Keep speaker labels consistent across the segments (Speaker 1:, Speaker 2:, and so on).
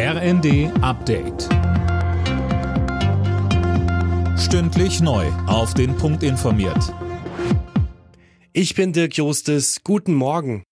Speaker 1: RND Update. Stündlich neu. Auf den Punkt informiert.
Speaker 2: Ich bin Dirk Jostes. Guten Morgen.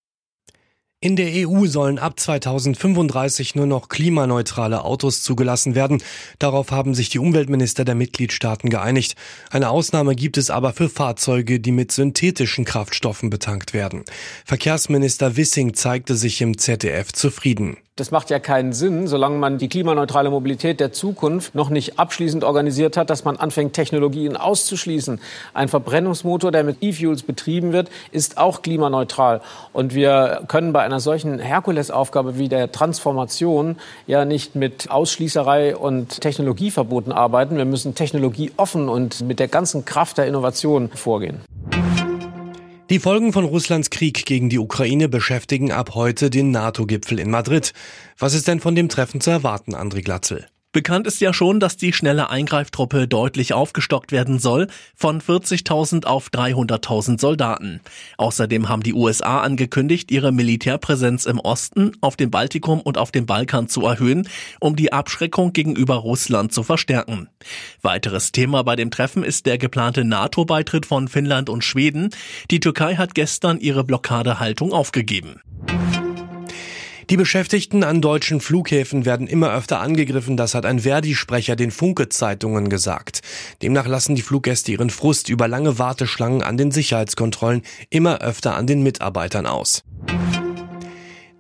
Speaker 2: In der EU sollen ab 2035 nur noch klimaneutrale Autos zugelassen werden. Darauf haben sich die Umweltminister der Mitgliedstaaten geeinigt. Eine Ausnahme gibt es aber für Fahrzeuge, die mit synthetischen Kraftstoffen betankt werden. Verkehrsminister Wissing zeigte sich im ZDF zufrieden.
Speaker 3: Das macht ja keinen Sinn, solange man die klimaneutrale Mobilität der Zukunft noch nicht abschließend organisiert hat, dass man anfängt, Technologien auszuschließen. Ein Verbrennungsmotor, der mit E-Fuels betrieben wird, ist auch klimaneutral. Und wir können bei einer solchen Herkulesaufgabe wie der Transformation ja nicht mit Ausschließerei und Technologieverboten arbeiten. Wir müssen technologieoffen und mit der ganzen Kraft der Innovation vorgehen.
Speaker 2: Die Folgen von Russlands Krieg gegen die Ukraine beschäftigen ab heute den NATO-Gipfel in Madrid. Was ist denn von dem Treffen zu erwarten, André Glatzel?
Speaker 4: Bekannt ist ja schon, dass die schnelle Eingreiftruppe deutlich aufgestockt werden soll, von 40.000 auf 300.000 Soldaten. Außerdem haben die USA angekündigt, ihre Militärpräsenz im Osten, auf dem Baltikum und auf dem Balkan zu erhöhen, um die Abschreckung gegenüber Russland zu verstärken. Weiteres Thema bei dem Treffen ist der geplante NATO-Beitritt von Finnland und Schweden. Die Türkei hat gestern ihre Blockadehaltung aufgegeben.
Speaker 2: Die Beschäftigten an deutschen Flughäfen werden immer öfter angegriffen, das hat ein Verdi-Sprecher den Funke-Zeitungen gesagt. Demnach lassen die Fluggäste ihren Frust über lange Warteschlangen an den Sicherheitskontrollen immer öfter an den Mitarbeitern aus.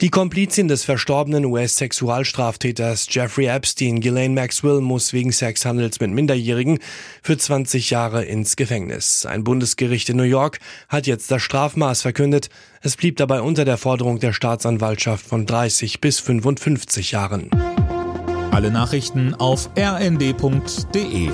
Speaker 2: Die Komplizin des verstorbenen US-Sexualstraftäters Jeffrey Epstein, Ghislaine Maxwell, muss wegen Sexhandels mit Minderjährigen für 20 Jahre ins Gefängnis. Ein Bundesgericht in New York hat jetzt das Strafmaß verkündet. Es blieb dabei unter der Forderung der Staatsanwaltschaft von 30 bis 55 Jahren.
Speaker 1: Alle Nachrichten auf rnd.de